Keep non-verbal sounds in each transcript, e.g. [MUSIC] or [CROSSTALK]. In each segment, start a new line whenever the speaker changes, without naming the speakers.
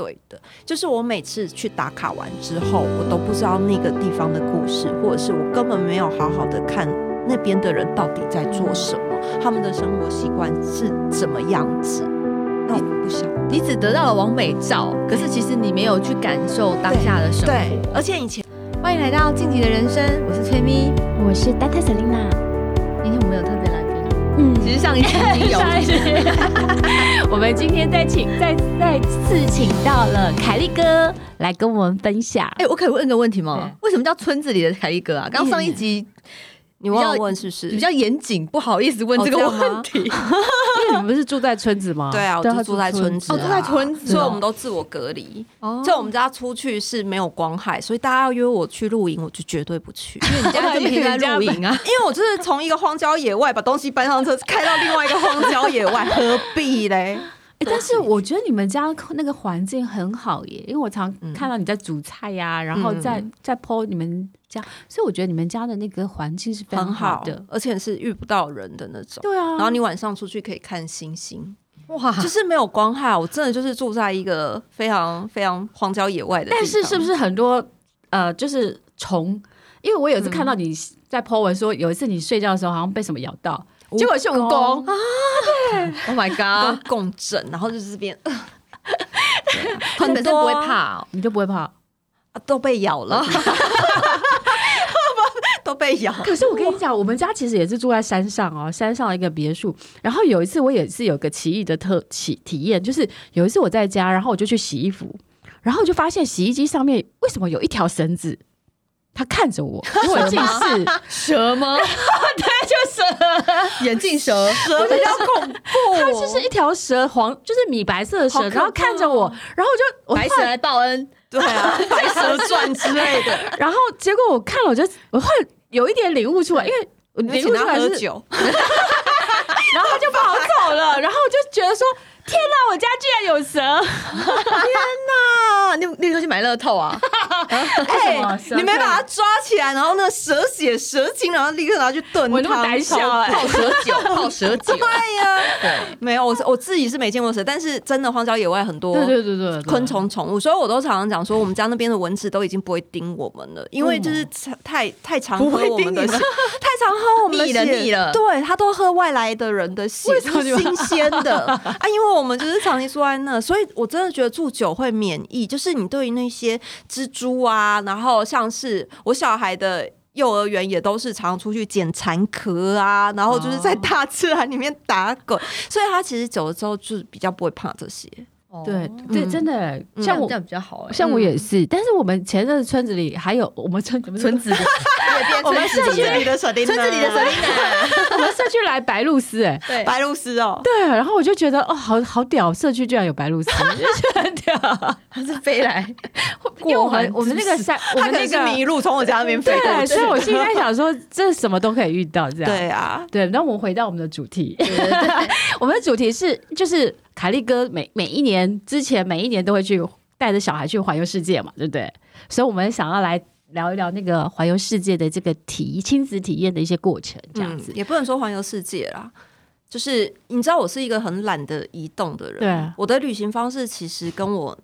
对的，就是我每次去打卡完之后，我都不知道那个地方的故事，或者是我根本没有好好的看那边的人到底在做什么，他们的生活习惯是怎么样子。那我不想，
你只得到了完美照，可是其实你没有去感受当下的生活。
对，对，而且以前
欢迎来到晋级的人生，我是崔咪，
我是 Data Selina。
今天我们有。嗯，其实上一期已经有。[LAUGHS] [LAUGHS]
我们今天再请再再次请到了凯利哥来跟我们分享。
哎、欸，我可以问个问题吗？为什么叫村子里的凯利哥啊？刚上一集。
你忘了问是不是？
比较严谨，不好意思问这个问题。哦、[LAUGHS]
因为你们是住在村子吗？
对啊，我就住在村子、啊。
哦，住在村子，
所以我们都自我隔离。哦，就我们家出去是没有光害，所以大家要约我去露营，我就绝对不去。[LAUGHS]
因为你家这么偏在露营啊？[LAUGHS]
因为我就是从一个荒郊野外把东西搬上车，开到另外一个荒郊野外，何必嘞？
欸、但是我觉得你们家那个环境很好耶，因为我常看到你在煮菜呀、啊，嗯、然后在在 po 你们家，所以我觉得你们家的那个环境是非常好的，
好而且是遇不到人的那种。
对啊，
然后你晚上出去可以看星星，[LAUGHS] 哇，就是没有光害。我真的就是住在一个非常非常荒郊野外的。
但是是不是很多呃，就是虫？因为我有一次看到你在 po 文说，有一次你睡觉的时候好像被什么咬到。结果是蜈蚣啊！对
，Oh my god，[LAUGHS]
共振，然后就是这边，[LAUGHS]
很多不会怕，
你就不会怕
啊？都被咬了，
可是我跟你讲，我们家其实也是住在山上哦，山上的一个别墅。然后有一次我也是有个奇异的特体体验，就是有一次我在家，然后我就去洗衣服，然后就发现洗衣机上面为什么有一条绳子？他看着我，因为我近视，
蛇吗？
对，就蛇，
眼镜蛇，
蛇比较恐怖。
它就是一条蛇，黄就是米白色的蛇，然后看着我，然后我就
白蛇来报恩，
对啊，[LAUGHS] 白蛇传之类的。[LAUGHS]
然后结果我看了，我就我会有一点领悟出来，因为 [LAUGHS] 我领悟出来是
酒，[LAUGHS] [LAUGHS]
然后他就跑走了，然后我就觉得说。天哪！我家居然有蛇！
天哪！你你快去买乐透啊！[LAUGHS]
哎，你没把它抓起来，然后那蛇血蛇精，然后立刻拿去炖汤。
我那么胆小哎！
泡蛇酒，泡蛇酒。[LAUGHS]
对呀，对，没有我我自己是没见过蛇，但是真的荒郊野外很多，对对对对，昆虫宠物，所以我都常常讲说，我们家那边的蚊子都已经不会叮我们了，因为就是太太常喝我们的血，太常喝我们的血
腻了。
对，他都喝外来的人的血，是新鲜的 [LAUGHS] 啊，因为我。们就是长期住在那，所以我真的觉得住久会免疫。就是你对于那些蜘蛛啊，然后像是我小孩的幼儿园也都是常出去捡蚕壳啊，然后就是在大自然里面打滚，所以他其实久了之后就比较不会怕这些。
对对，真的像我
这样比较好，
像我也是。但是我们前阵子村子里还有我们村村子，[LAUGHS]
我们社区里的
村子里的舍利 [LAUGHS]
我们社区来白鹭鸶，哎，
对，白鹭鸶哦，
对。然后我就觉得哦，好好屌，社区居然有白鹭鸶，[LAUGHS] 很屌，
它是飞来
因为我们我们那个山，我们那个
迷路从我家那边飞过去，
所以我现在想说，这什么都可以遇到这样。
对啊，
对。那我们回到我们的主题，我们的主题是就是。凯利哥每每一年之前每一年都会去带着小孩去环游世界嘛，对不对？所以我们想要来聊一聊那个环游世界的这个体亲子体验的一些过程，这样子、
嗯、也不能说环游世界啦，就是你知道我是一个很懒得移动的人，
对，
我的旅行方式其实跟我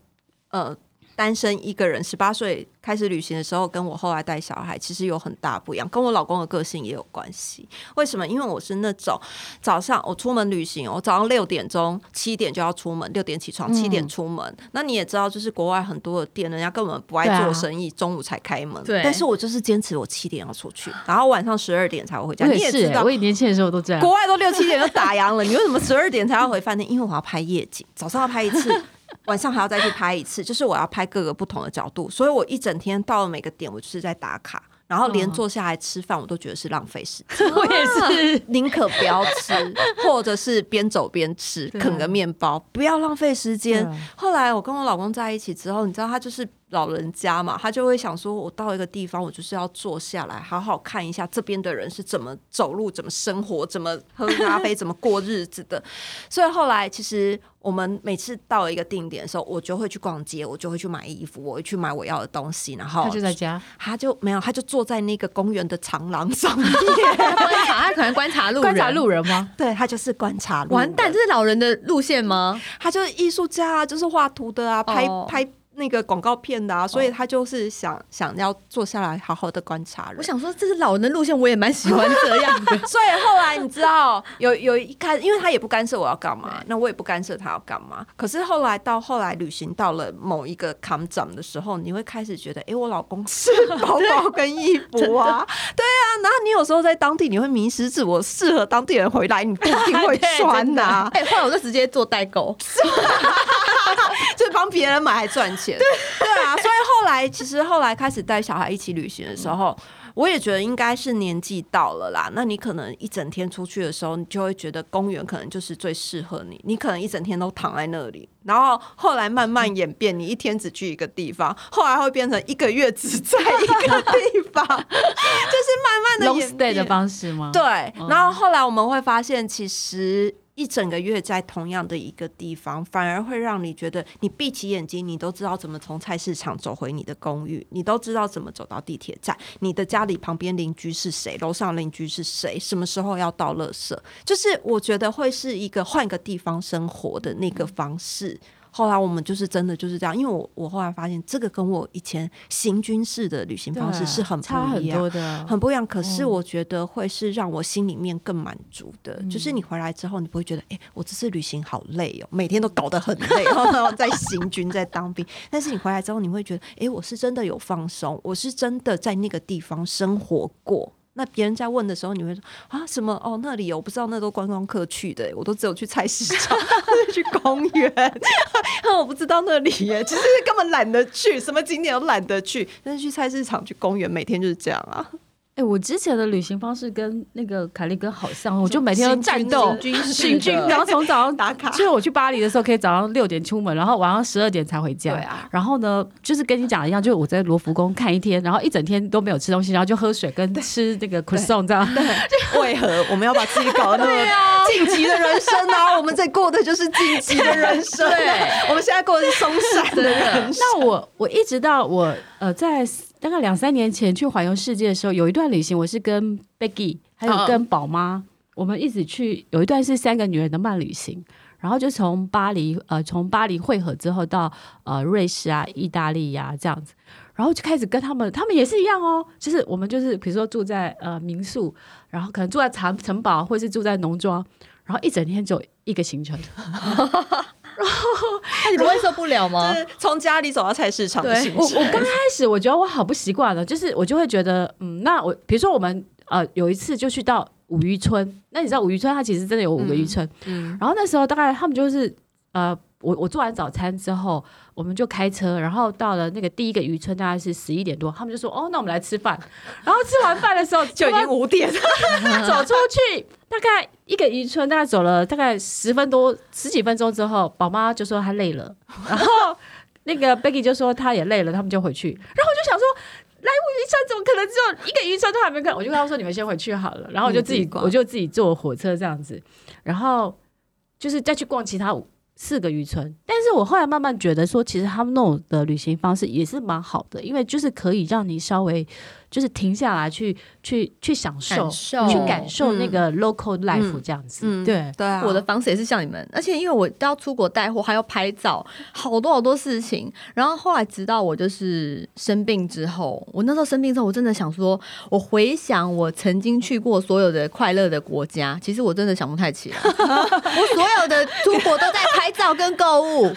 呃。单身一个人，十八岁开始旅行的时候，跟我后来带小孩其实有很大不一样，跟我老公的个性也有关系。为什么？因为我是那种早上我出门旅行，我早上六点钟、七点就要出门，六点起床，七点出门。嗯、那你也知道，就是国外很多的店，人家根本不爱做生意，啊、中午才开门。对。但是我就是坚持，我七点要出去，然后晚上十二点才会回家。
也
你也知道，
我以年轻的时候都这样。
国外都六七点就打烊了，你为什么十二点才要回饭店？因为我要拍夜景，早上要拍一次。[LAUGHS] 晚上还要再去拍一次，就是我要拍各个不同的角度，所以我一整天到了每个点，我就是在打卡，然后连坐下来吃饭，我都觉得是浪费时间。[LAUGHS]
我也是，
宁可不要吃，[LAUGHS] 或者是边走边吃，啃个面包，不要浪费时间。后来我跟我老公在一起之后，你知道他就是。老人家嘛，他就会想说，我到一个地方，我就是要坐下来，好好看一下这边的人是怎么走路、怎么生活、怎么喝咖啡、怎么过日子的。[LAUGHS] 所以后来，其实我们每次到了一个定点的时候，我就会去逛街，我就会去买衣服，我会去买我要的东西，然后
他就在家，
他就没有，他就坐在那个公园的长廊上面
观察，他可能观察路人，
观察路人吗？[LAUGHS]
对，他就是观察路人。
完蛋，这是老人的路线吗？
他就是艺术家啊，就是画图的啊，拍、oh. 拍。那个广告片的啊，所以他就是想、oh. 想要坐下来好好的观察人。
我想说，这是老人的路线，我也蛮喜欢这样的。[LAUGHS]
所以后来你知道，有有一开始，因为他也不干涉我要干嘛，那我也不干涉他要干嘛。可是后来到后来旅行到了某一个坎站的时候，你会开始觉得，哎、欸，我老公是包包跟衣服啊，[LAUGHS] 对啊。然后你有时候在当地，你会迷失自我，适合当地人回来，你不一定会穿呐、[LAUGHS] 啊。
哎，后来我就直接做代购。
就帮别人买还赚钱，对对啊，所以后来其实后来开始带小孩一起旅行的时候，我也觉得应该是年纪到了啦。那你可能一整天出去的时候，你就会觉得公园可能就是最适合你。你可能一整天都躺在那里，然后后来慢慢演变，你一天只去一个地方，后来会变成一个月只在一个地方，[LAUGHS] 就是慢慢的演变
long stay 的方式吗？
对，然后后来我们会发现，其实。一整个月在同样的一个地方，反而会让你觉得，你闭起眼睛，你都知道怎么从菜市场走回你的公寓，你都知道怎么走到地铁站，你的家里旁边邻居是谁，楼上邻居是谁，什么时候要到垃圾，就是我觉得会是一个换个地方生活的那个方式。后来我们就是真的就是这样，因为我我后来发现这个跟我以前行军式的旅行方式是很不一样，
差很多的，
很不一样。可是我觉得会是让我心里面更满足的，嗯、就是你回来之后，你不会觉得哎、欸，我这次旅行好累哦，每天都搞得很累，[LAUGHS] 然后在行军在当兵。但是你回来之后，你会觉得哎、欸，我是真的有放松，我是真的在那个地方生活过。那别人在问的时候，你会说啊什么？哦，那里我不知道，那都观光客去的，我都只有去菜市场，去公园，[LAUGHS] 我不知道那里耶，其实根本懒得去，什么景点都懒得去，但是去菜市场、去公园，每天就是这样啊。
哎、欸，我之前的旅行方式跟那个凯利哥好像，我就每天都战斗
行军，
然后从早上
打卡。
就是我去巴黎的时候，可以早上六点出门，然后晚上十二点才回家。对啊。然后呢，就是跟你讲的一样，就是我在罗浮宫看一天，然后一整天都没有吃东西，然后就喝水跟吃那个 croissant 这样。对。为何我们要把自己搞得那么 [LAUGHS] 晋级的人生呢、啊？我们在过的就是晋级的人生。对。我们现在过的是松散的人生。那我我一直到我呃在。大概两三年前去环游世界的时候，有一段旅行，我是跟 Becky 还有跟宝妈，我们一起去。有一段是三个女人的慢旅行，然后就从巴黎呃，从巴黎汇合之后到呃瑞士啊、意大利呀、啊、这样子，然后就开始跟他们，他们也是一样哦，就是我们就是比如说住在呃民宿，然后可能住在城城堡，或是住在农庄，然后一整天就一个行程。然后，那你不会受不了吗？[LAUGHS]
从家里走到菜市场的行程。
我我刚开始我觉得我好不习惯了，就是我就会觉得，嗯，那我比如说我们呃有一次就去到五渔村，那你知道五渔村它其实真的有五个渔村，嗯，嗯然后那时候大概他们就是呃。我我做完早餐之后，我们就开车，然后到了那个第一个渔村，大概是十一点多，他们就说：“哦，那我们来吃饭。”然后吃完饭的时候 [LAUGHS]
就已经五点了，[LAUGHS]
走出去大概一个渔村，大概走了大概十分多十几分钟之后，宝妈就说她累了，然后那个 Becky 就说她也累了，他们就回去。然后我就想说，来五渔村怎么可能只有一个渔村都还没看？我就跟他说：“你们先回去好了。”然后我就自己我就自己坐火车这样子，然后就是再去逛其他四个渔村，但是我后来慢慢觉得说，其实他们那种的旅行方式也是蛮好的，因为就是可以让你稍微。就是停下来去去去享受，感受，去感受那个 local life 这样子。
嗯嗯、
对
对啊，
我的方式也是像你们，而且因为我都要出国带货，还要拍照，好多好多事情。然后后来直到我就是生病之后，我那时候生病之后，我真的想说，我回想我曾经去过所有的快乐的国家，其实我真的想不太起来。[LAUGHS] 我所有的出国都在拍照跟购物，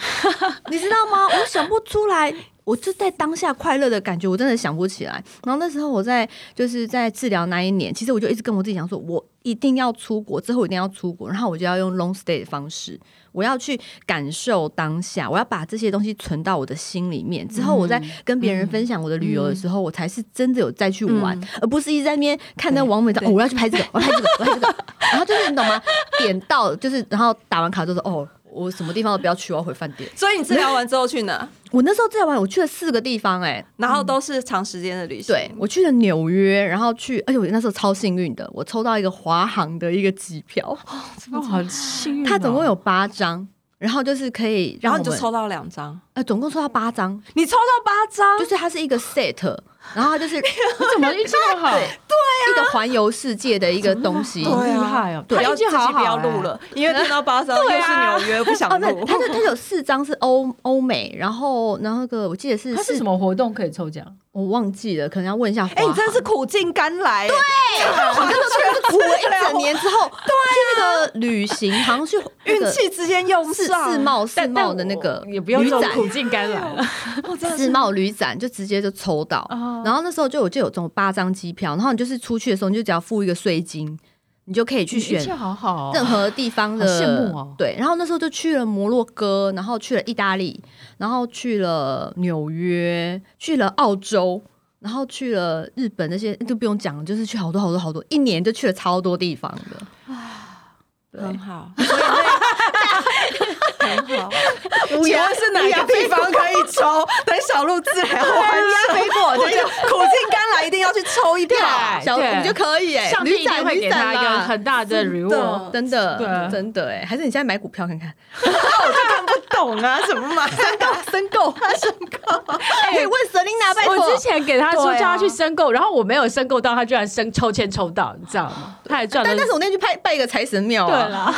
你知道吗？我想不出来。我就在当下快乐的感觉，我真的想不起来。然后那时候我在就是在治疗那一年，其实我就一直跟我自己讲说，我一定要出国，之后一定要出国，然后我就要用 long stay 的方式，我要去感受当下，我要把这些东西存到我的心里面。之后我在跟别人分享我的旅游的时候，嗯、我才是真的有再去玩，嗯、而不是一直在那边看那网美我要去拍这个，我要拍这个，我拍这个，然后就是你懂吗？点到就是，然后打完卡就说哦。我什么地方都不要去，我要回饭店。
所以你治疗完之后去哪？[LAUGHS]
我那时候治疗完，我去了四个地方，欸，哎，
然后都是长时间的旅行。
对，我去了纽约，然后去，而且我那时候超幸运的，我抽到一个华航的一个机票，
哦，好幸运。
它总共有八张，然后就是可以，
然后你就抽到两张，
呃，总共抽到八张，
你抽到八张，
就是它是一个 set，然后它就是 [LAUGHS]
你怎么运气那么好？[LAUGHS]
对啊，一个环游世界的一个东西，
好厉害哦！
对，
运气好好，
不要录了，因为听到八张 [LAUGHS] 又是纽约，不想录。
它就它有四张是欧欧美，然后然后那个我记得是
它是什么活动可以抽奖？
我忘记了，可能要问一下。
哎，你真的是苦尽甘来，
对，我真的是苦了一整年之后，对，去那个旅行，好像去
运气之间用上
世贸世贸的那个
也不用这种苦尽甘来了，
世贸旅展就直接就抽到，然后那时候就我就有这种八张机票，然后你就是出去的时候，你就只要付一个税金，你就可以去选，
好好，
任何地方的
羡慕哦。
对，然后那时候就去了摩洛哥，然后去了意大利，然后去了纽约，去了澳洲。然后去了日本，那些都不用讲，就是去好多好多好多，一年就去了超多地方的，
啊，很好。
很好，
请问是哪个地方可以抽？[LAUGHS] 等小鹿自然乌鸦飞过，就苦尽甘来，一定要去抽一票。
小鹿你就可以哎，
上帝一定会给他一个很大的礼物，
真的，真的哎，还是你现在买股票看看？[LAUGHS]
我就看不懂啊，什么嘛？[LAUGHS]
申购，申购，申购。可以问 Selina 拜托。
我之前给他说叫他去申购，然后我没有申购到，他居然申抽签抽到，你知道吗？他还赚了。
但但是我那天去拜拜一个财神庙，
对了。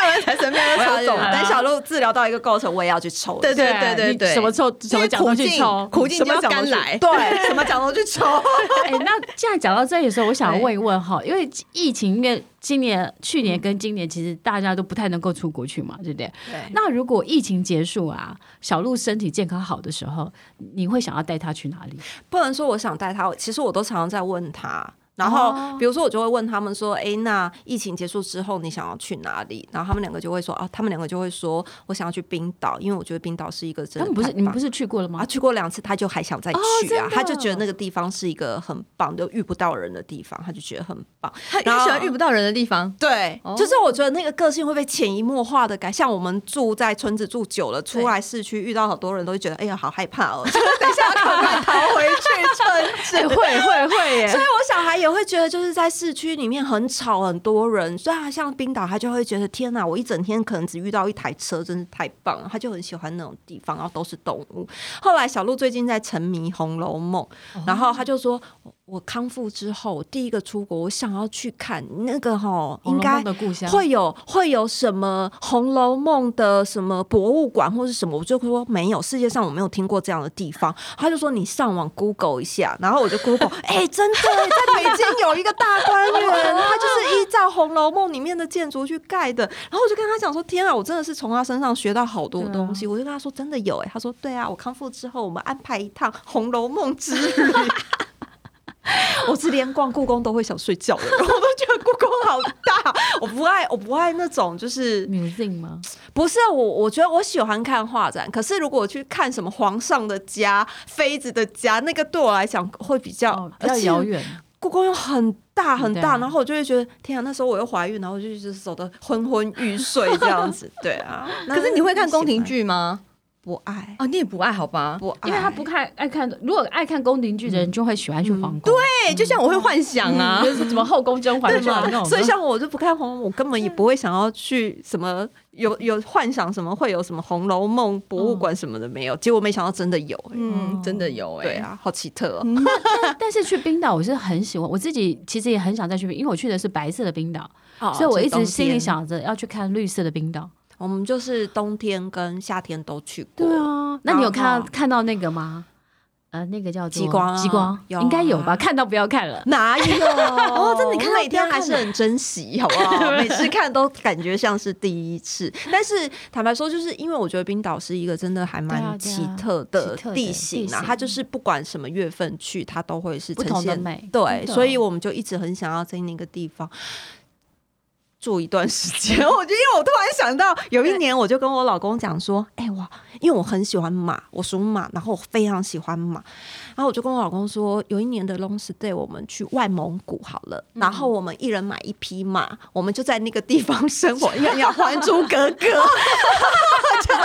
拜完财神庙要抽走，
等小鹿治疗到一个过程，我也要去抽。
对对对对对，
什么抽什么奖都去抽，
苦尽就甘来。[LAUGHS]
对，[LAUGHS] 什么奖都去抽。[LAUGHS]
哎，那既然讲到这里的时候，我想问一问哈，因为疫情，因为今年、去年跟今年，其实大家都不太能够出国去嘛，对不对？对。那如果疫情结束啊，小鹿身体健康好的时候，你会想要带他去哪里？
不能说我想带他，其实我都常常在问他。然后，比如说，我就会问他们说：“哎，那疫情结束之后，你想要去哪里？”然后他们两个就会说：“啊，他们两个就会说，我想要去冰岛，因为我觉得冰岛是一个真的。”他们
不是你们不是去过了吗？
啊，去过两次，他就还想再去啊，他就觉得那个地方是一个很棒，就遇不到人的地方，他就觉得很棒。[LAUGHS]
他喜欢遇不到人的地方，
对，就是我觉得那个个性会被潜移默化的改。像我们住在村子住久了，出来市区遇到好多人都会觉得：“哎呀，好害怕哦！” [LAUGHS] 等一下赶快逃回去村子，[LAUGHS]
会会会耶。
所以我小孩也会觉得，就是在。市区里面很吵，很多人，所以他像冰岛，他就会觉得天哪，我一整天可能只遇到一台车，真是太棒了。他就很喜欢那种地方，然后都是动物。后来小鹿最近在沉迷《红楼梦》，然后他就说。我康复之后，第一个出国，我想要去看那个哈，应该会有会有什么《红楼梦》的什么博物馆或是什么，我就说没有，世界上我没有听过这样的地方。他就说你上网 Google 一下，然后我就 Google，哎、欸，真的在北京有一个大观园，它就是依照《红楼梦》里面的建筑去盖的。然后我就跟他讲说，天啊，我真的是从他身上学到好多东西。我就跟他说，真的有哎、欸，他说对啊，我康复之后，我们安排一趟《红楼梦》之旅。[LAUGHS] [LAUGHS] 我是连逛故宫都会想睡觉的，我都觉得故宫好大。[LAUGHS] 我不爱，我不爱那种就是
museum 吗？
不是我，我觉得我喜欢看画展。可是如果我去看什么皇上的家、妃子的家，那个对我来讲会比较、
哦、比较遥远。
故宫又很大很大，然后我就会觉得天啊，那时候我又怀孕，然后我就一直走的昏昏欲睡这样子。对啊，[LAUGHS]
可是你会看宫廷剧吗？
不爱
哦，你也不爱好吧？
不爱，
因为他不看爱看，如果爱看宫廷剧的人就会喜欢去皇宫。
对，就像我会幻想啊，
就是什么后宫甄嬛传那种。
所以像我就不看红，我根本也不会想要去什么有有幻想什么会有什么《红楼梦》博物馆什么的没有。结果没想到真的有，
嗯，真的有哎，
对啊，好奇特哦。
但但是去冰岛我是很喜欢，我自己其实也很想再去，因为我去的是白色的冰岛，所以我一直心里想着要去看绿色的冰岛。
我们就是冬天跟夏天都去过。
对啊，那你有看到看到那个吗？呃，那个叫
极光，
极光应该有吧？看到不要看了，
哪有？[LAUGHS] 哦，真的，你看每天还是很珍惜，好不好？[LAUGHS] 每次看都感觉像是第一次。但是坦白说，就是因为我觉得冰岛是一个真的还蛮奇特的地形啊，它就是不管什么月份去，它都会是呈现美。对，所以我们就一直很想要在那个地方。住一段时间，[LAUGHS] 我就因为我突然想到，有一年我就跟我老公讲说，哎、欸、哇，因为我很喜欢马，我属马，然后我非常喜欢马，然后我就跟我老公说，有一年的 long stay 我们去外蒙古好了，然后我们一人买一匹马，我们就在那个地方生活，一样要还珠格格，我就觉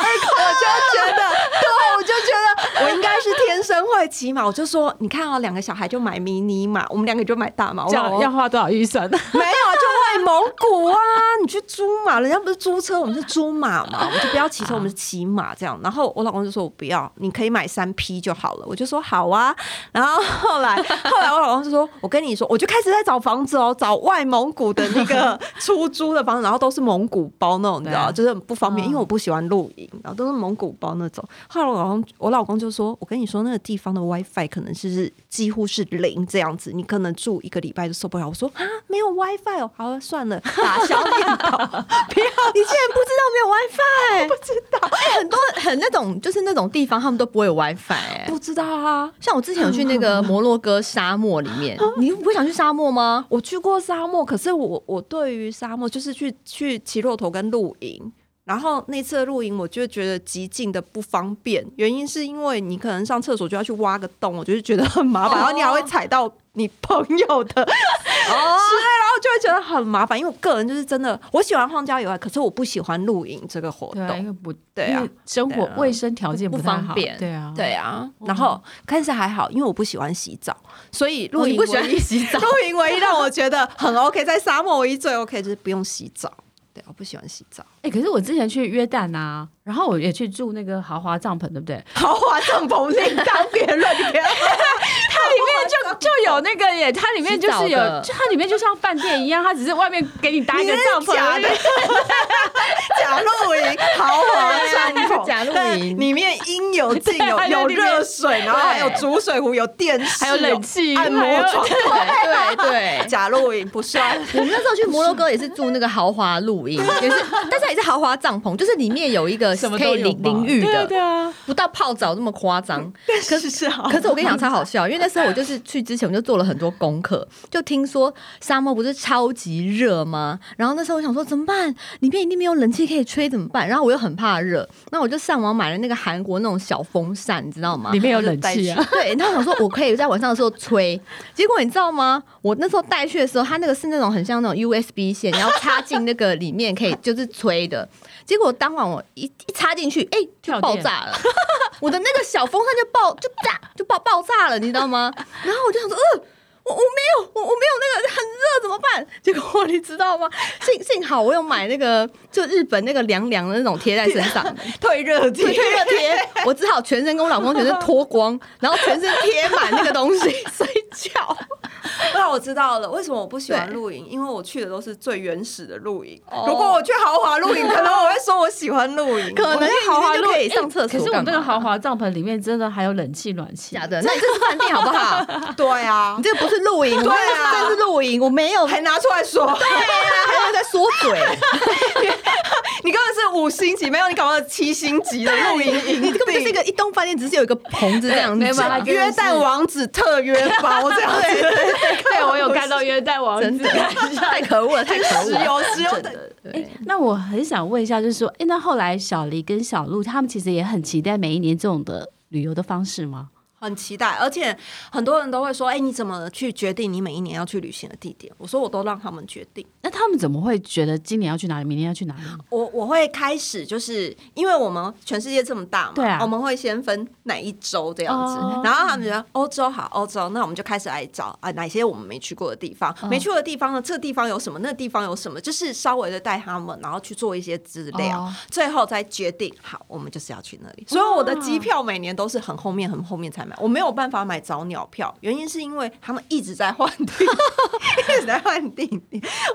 得，对，我就觉得 [LAUGHS] 我应该是天生会会骑马，我就说，你看哦，两个小孩就买迷你马，我们两个就买大马。
这样要花多少预算？[LAUGHS]
没有，就外蒙古啊，你去租马，人家不是租车，我们是租马嘛，[LAUGHS] 我就不要骑车，我们是骑马这样。然后我老公就说我不要，你可以买三匹就好了。我就说好啊。然后后来后来我老公就说，我跟你说，我就开始在找房子哦，找外蒙古的那个出租的房子，然后都是蒙古包那种，你知道，就是很不方便，因为我不喜欢露营，然后都是蒙古包那种。后来我老公我老公就说，我跟你说那个地方的 WiFi 可能是几乎是零这样子，你可能住一个礼拜就受不了。我说啊，没有 WiFi 哦，好了算了，打消念头，[LAUGHS] 不要，
你竟然不知道没有 WiFi？
不知道，
欸、很多很那种就是那种地方，他们都不会有 WiFi，哎，
不知道啊。
像我之前有去那个摩洛哥沙漠里面，[GASPS] 你不会想去沙漠吗？
我去过沙漠，可是我我对于沙漠就是去去骑骆驼跟露营。然后那次的露营，我就觉得极尽的不方便，原因是因为你可能上厕所就要去挖个洞，我就是觉得很麻烦，哦、然后你还会踩到你朋友的，[LAUGHS] 哦，然后就会觉得很麻烦。因为我个人就是真的，我喜欢荒郊野外，可是我不喜欢露营这个活动，
对，因为不对啊，生活卫生条件不，不方便，对啊，
对啊。然后开始还好，因为我不喜欢洗澡，所以露营
不喜欢洗澡。[LAUGHS]
露营唯一让我觉得很 OK，在沙漠唯一最 OK 就是不用洗澡。对，我不喜欢洗澡。
哎、欸，可是我之前去约旦啊，然后我也去住那个豪华帐篷，对不对？[LAUGHS]
豪华帐篷另当别论，[LAUGHS] 它
里面就就有那个耶，它里面就是有，就它里面就像饭店一样，它只是外面给你搭一个帐篷，假的，[LAUGHS]
假露营，豪华帐篷，
假露营，
里面应有尽有，有热水，然后还有煮水壶，有电视，
还有冷气，
按摩床，
对对对，
假露营不算。
我们那时候去摩洛哥也是住那个豪华露营。也是，但是也是豪华帐篷，就是里面有一个 [LAUGHS] 可以淋淋浴的，对啊，对啊，不到泡澡那么夸张。[LAUGHS] 可是是好，可是我跟你讲超好笑，因为那时候我就是去之前我就做了很多功课，就听说沙漠不是超级热吗？然后那时候我想说怎么办？里面一定没有冷气可以吹，怎么办？然后我又很怕热，那我就上网买了那个韩国那种小风扇，你知道吗？
里面有冷气啊。
对，然后我想说我可以在晚上的时候吹，结果你知道吗？我那时候带去的时候，它那个是那种很像那种 USB 线，然后插进那个里。面可以就是吹的，结果当晚我一一插进去，哎、欸，就爆炸了！[LAUGHS] 我的那个小风扇就爆，就炸，就爆爆炸了，你知道吗？然后我就想说，呃。我我没有，我我没有那个很热怎么办？结果你知道吗？幸 [LAUGHS] 幸好我有买那个就日本那个凉凉的那种贴在身上，
退热贴，退热贴。
我只好全身跟我老公全身脱光，然后全身贴满那个东西 [LAUGHS] 睡觉。
那我知道了，为什么我不喜欢露营？因为我去的都是最原始的露营。如果我去豪华露营，可能我会说我喜欢露营，
可能豪华露营可以上厕所。
可是我那个豪华帐篷里面真的还有冷气、暖气。
假的？那你这是饭店好不好？[LAUGHS]
对啊，
你这个不是。露营，对啊，这是露营，我没有，
还拿出来说，
对啊，还有在说嘴，[LAUGHS]
你根本是五星级，没有你搞到七星级的露营营，[LAUGHS]
你根本就是一个一栋饭店，只是有一个棚子这样子，
约旦王子特约包这样子，[LAUGHS]
对，我有看到约旦王子，
太可恶了，太可恶了，
有石油。的。
哎，那我很想问一下，就是说，哎，那后来小黎跟小鹿他们其实也很期待每一年这种的旅游的方式吗？
很期待，而且很多人都会说：“哎、欸，你怎么去决定你每一年要去旅行的地点？”我说：“我都让他们决定。”
那他们怎么会觉得今年要去哪里，明年要去哪里？
我我会开始就是因为我们全世界这么大嘛，
对啊，
我们会先分哪一周这样子，哦、然后他们觉得欧洲好，欧洲，那我们就开始来找啊哪些我们没去过的地方，哦、没去过的地方呢？这个地方有什么？那个地方有什么？就是稍微的带他们，然后去做一些资料，哦、最后再决定好，我们就是要去那里。所以我的机票每年都是很后面很后面才买，我没有办法买。早鸟票，原因是因为他们一直在换订，[LAUGHS] 一直在换订。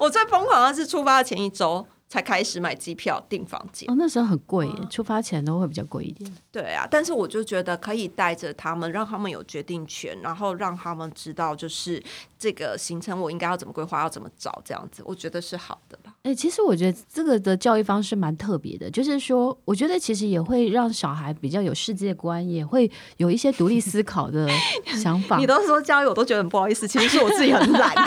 我最疯狂的是出发的前一周才开始买机票订房间。
哦，那时候很贵耶，出发前都会比较贵一点。
对啊，但是我就觉得可以带着他们，让他们有决定权，然后让他们知道就是这个行程我应该要怎么规划，要怎么找，这样子我觉得是好的吧。
哎、欸，其实我觉得这个的教育方式蛮特别的，就是说，我觉得其实也会让小孩比较有世界观，也会有一些独立思考的想法。[LAUGHS]
你都说教育，我都觉得很不好意思，其实是我自己很懒。[LAUGHS]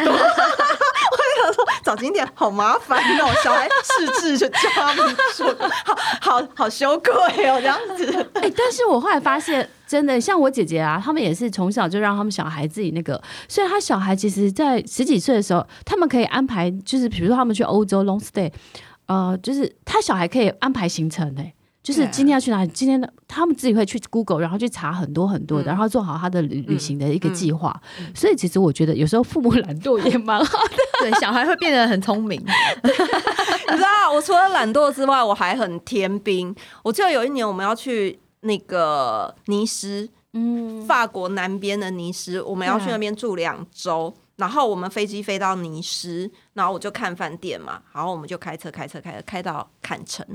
我想说找景点好麻烦哦，小孩试字就教他们说，好好好羞愧哦，这样子。
哎、但是我后来发现，真的像我姐姐啊，他们也是从小就让他们小孩自己那个，所以他小孩其实，在十几岁的时候，他们可以安排，就是比如说他们去欧洲 long stay，呃，就是他小孩可以安排行程的、就是今天要去哪里？今天的他们自己会去 Google，然后去查很多很多的，嗯、然后做好他的旅旅行的一个计划。嗯嗯、所以其实我觉得有时候父母懒惰也蛮好的，[LAUGHS]
对，小孩会变得很聪明。[LAUGHS]
你知道，我除了懒惰之外，我还很天兵。我记得有一年我们要去那个尼斯，嗯，法国南边的尼斯，我们要去那边住两周。然后我们飞机飞到尼斯，然后我就看饭店嘛，然后我们就开车开车开车开到坎城。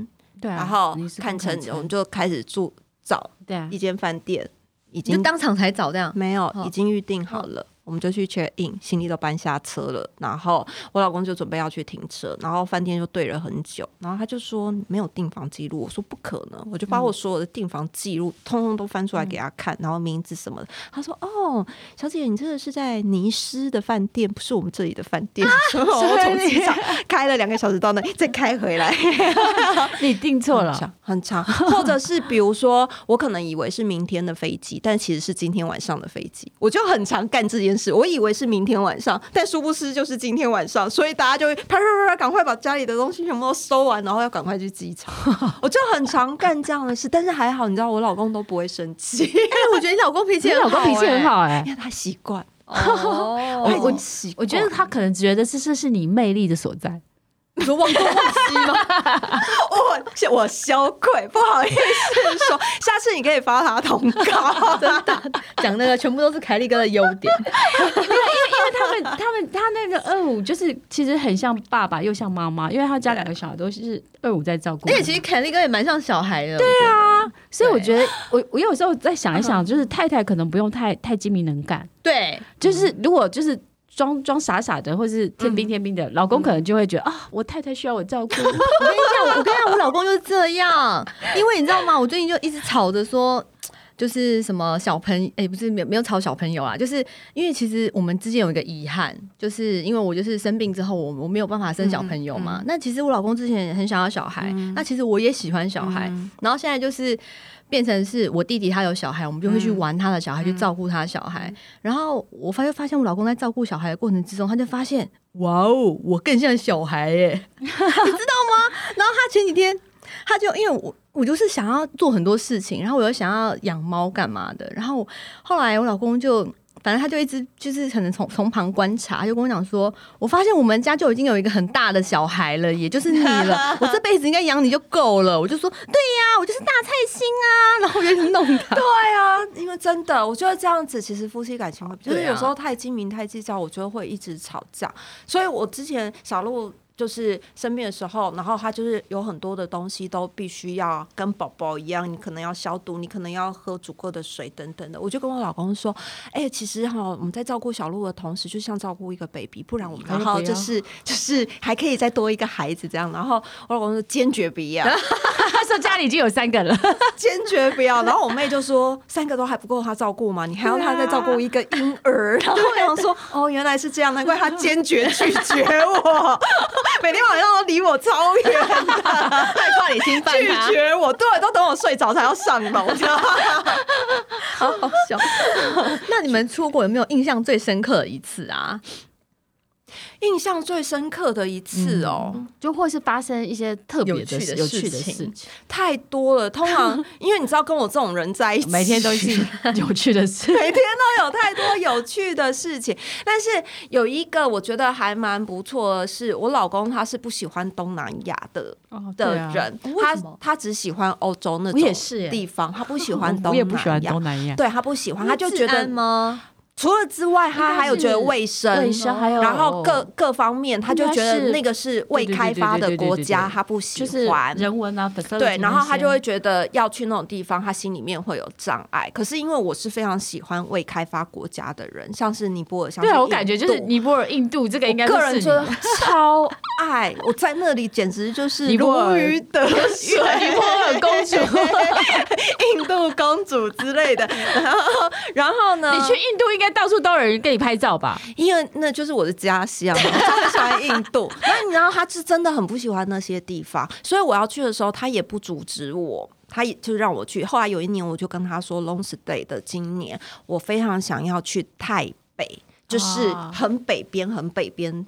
对、啊，然后看成我们就开始住找对一间饭店，已经
当场才找这样，
没有，已经预定好。了。哦我们就去 check in，行李都搬下车了，然后我老公就准备要去停车，然后饭店就对了很久，然后他就说没有订房记录，我说不可能，我就把我所有的订房记录通通都翻出来给他看，然后名字什么的，他说哦，小姐你这个是在尼斯的饭店，不是我们这里的饭店，[LAUGHS] 我从机场开了两个小时到那里，再开回来，[LAUGHS]
你订错了，
很长，很长，或者是比如说我可能以为是明天的飞机，但其实是今天晚上的飞机，我就很常干这件事。我以为是明天晚上，但殊不知就是今天晚上，所以大家就会啪啪啪啪，赶快把家里的东西全部都收完，然后要赶快去机场。[LAUGHS] 我就很常干这样的事，但是还好，你知道我老公都不会生气。哎，
我觉得你老公脾气很好，
老公脾气很好，哎，
因为他习惯。
哦，[LAUGHS] 我我觉得他可能觉得这是是你魅力的所在。
你说忘东忘西吗？[LAUGHS]
我我羞愧，不好意思说，下次你可以发他通告，[LAUGHS]
真的讲那个全部都是凯利哥的优点，[LAUGHS]
因为因为因为他们他们他那个二五就是其实很像爸爸又像妈妈，因为他家两个小孩都是二五在照顾，
而且其实凯利哥也蛮像小孩的，
对啊，所以我觉得我我有时候在想一想，就是太太可能不用太太精明能干，
对，
就是如果就是。装装傻傻的，或是天兵天兵的，嗯、老公可能就会觉得、嗯、啊，我太太需要我照顾。[LAUGHS] 我跟你
讲，我跟你讲，我老公就是这样，因为你知道吗？我最近就一直吵着说，就是什么小朋友，哎、欸，不是没有没有吵小朋友啊，就是因为其实我们之间有一个遗憾，就是因为我就是生病之后，我我没有办法生小朋友嘛。嗯嗯、那其实我老公之前也很想要小孩，嗯、那其实我也喜欢小孩，嗯、然后现在就是。变成是我弟弟他有小孩，我们就会去玩他的小孩，嗯、去照顾他的小孩。嗯、然后我发现发现我老公在照顾小孩的过程之中，他就发现哇哦，我更像小孩耶，[LAUGHS] 你知道吗？然后他前几天他就因为我我就是想要做很多事情，然后我又想要养猫干嘛的，然后后来我老公就。反正他就一直就是可能从从旁观察，他就跟我讲说：“我发现我们家就已经有一个很大的小孩了，也就是你了。[LAUGHS] 我这辈子应该养你就够了。”我就说：“对呀，我就是大菜心啊。”然后我就弄他。
对啊，因为真的，我觉得这样子其实夫妻感情会，就是有时候太精明太计较，我觉得会一直吵架。所以我之前小鹿。就是生病的时候，然后他就是有很多的东西都必须要跟宝宝一样，你可能要消毒，你可能要喝足够的水等等的。我就跟我老公说，哎、欸，其实哈，我们在照顾小鹿的同时，就像照顾一个 baby，不然我们然后就是就是还可以再多一个孩子这样。然后我老公说坚决不要，
他说家里已经有三个了，
坚决不要。然后我妹就说，三个都还不够他照顾吗？你还要他再照顾一个婴儿？然后我想说，哦，原来是这样，难怪他坚决拒绝我。[LAUGHS] 每天晚上都离我超远的，害怕你侵犯他，拒绝我，对，都等我睡着才要上楼，[LAUGHS]
好好笑。那你们出国有没有印象最深刻的一次啊？
印象最深刻的一次哦，嗯、
就会是发生一些特别的
有趣的事情，
太多了。通常 [LAUGHS] 因为你知道，跟我这种人在一起，
每天都是 [LAUGHS] 有趣的事，
每天都有太多有趣的事情。但是有一个我觉得还蛮不错的是，我老公他是不喜欢东南亚的、哦、的人，他他只喜欢欧洲那种地方，他不喜欢东南亚，我也不喜欢东南亚，对他不喜欢，他就觉得吗？除了之外，他还有觉得卫生，卫生还有，然后各各方面，他就觉得那个是未开发的国家，他不喜欢
人文啊，
对，然后他就会觉得要去那种地方，他心里面会有障碍。可是因为我是非常喜欢未开发国家的人，像是尼泊尔，像是
对，我感觉就是尼泊尔、印度这个应该
个人觉得超爱，我在那里简直就是如鱼得水，
尼泊尔公主、
印度公主之类的。然后，然后呢？
你去印度应该。到处都有人给你拍照吧，
因为那就是我的家乡。[LAUGHS] 我很喜欢印度，那你知道他是真的很不喜欢那些地方，所以我要去的时候，他也不阻止我，他也就让我去。后来有一年，我就跟他说，long stay 的今年我非常想要去台北，就是很北边，很北边。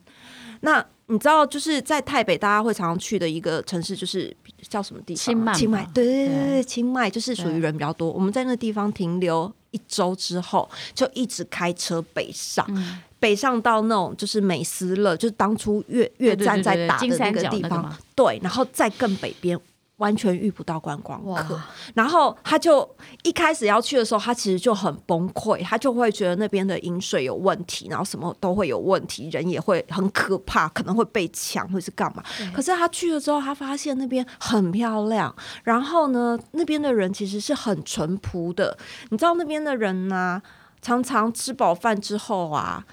那你知道，就是在台北，大家会常常去的一个城市，就是叫什么地方？
清迈。
清迈，对对对对，清迈就是属于人比较多。我们在那个地方停留一周之后，就一直开车北上，嗯、北上到那种就是美斯乐，就是当初越越战在打的那个地方，对，然后再更北边。完全遇不到观光客，然后他就一开始要去的时候，他其实就很崩溃，他就会觉得那边的饮水有问题，然后什么都会有问题，人也会很可怕，可能会被抢或是干嘛。可是他去了之后，他发现那边很漂亮，然后呢，那边的人其实是很淳朴的。你知道那边的人呢、啊，常常吃饱饭之后啊。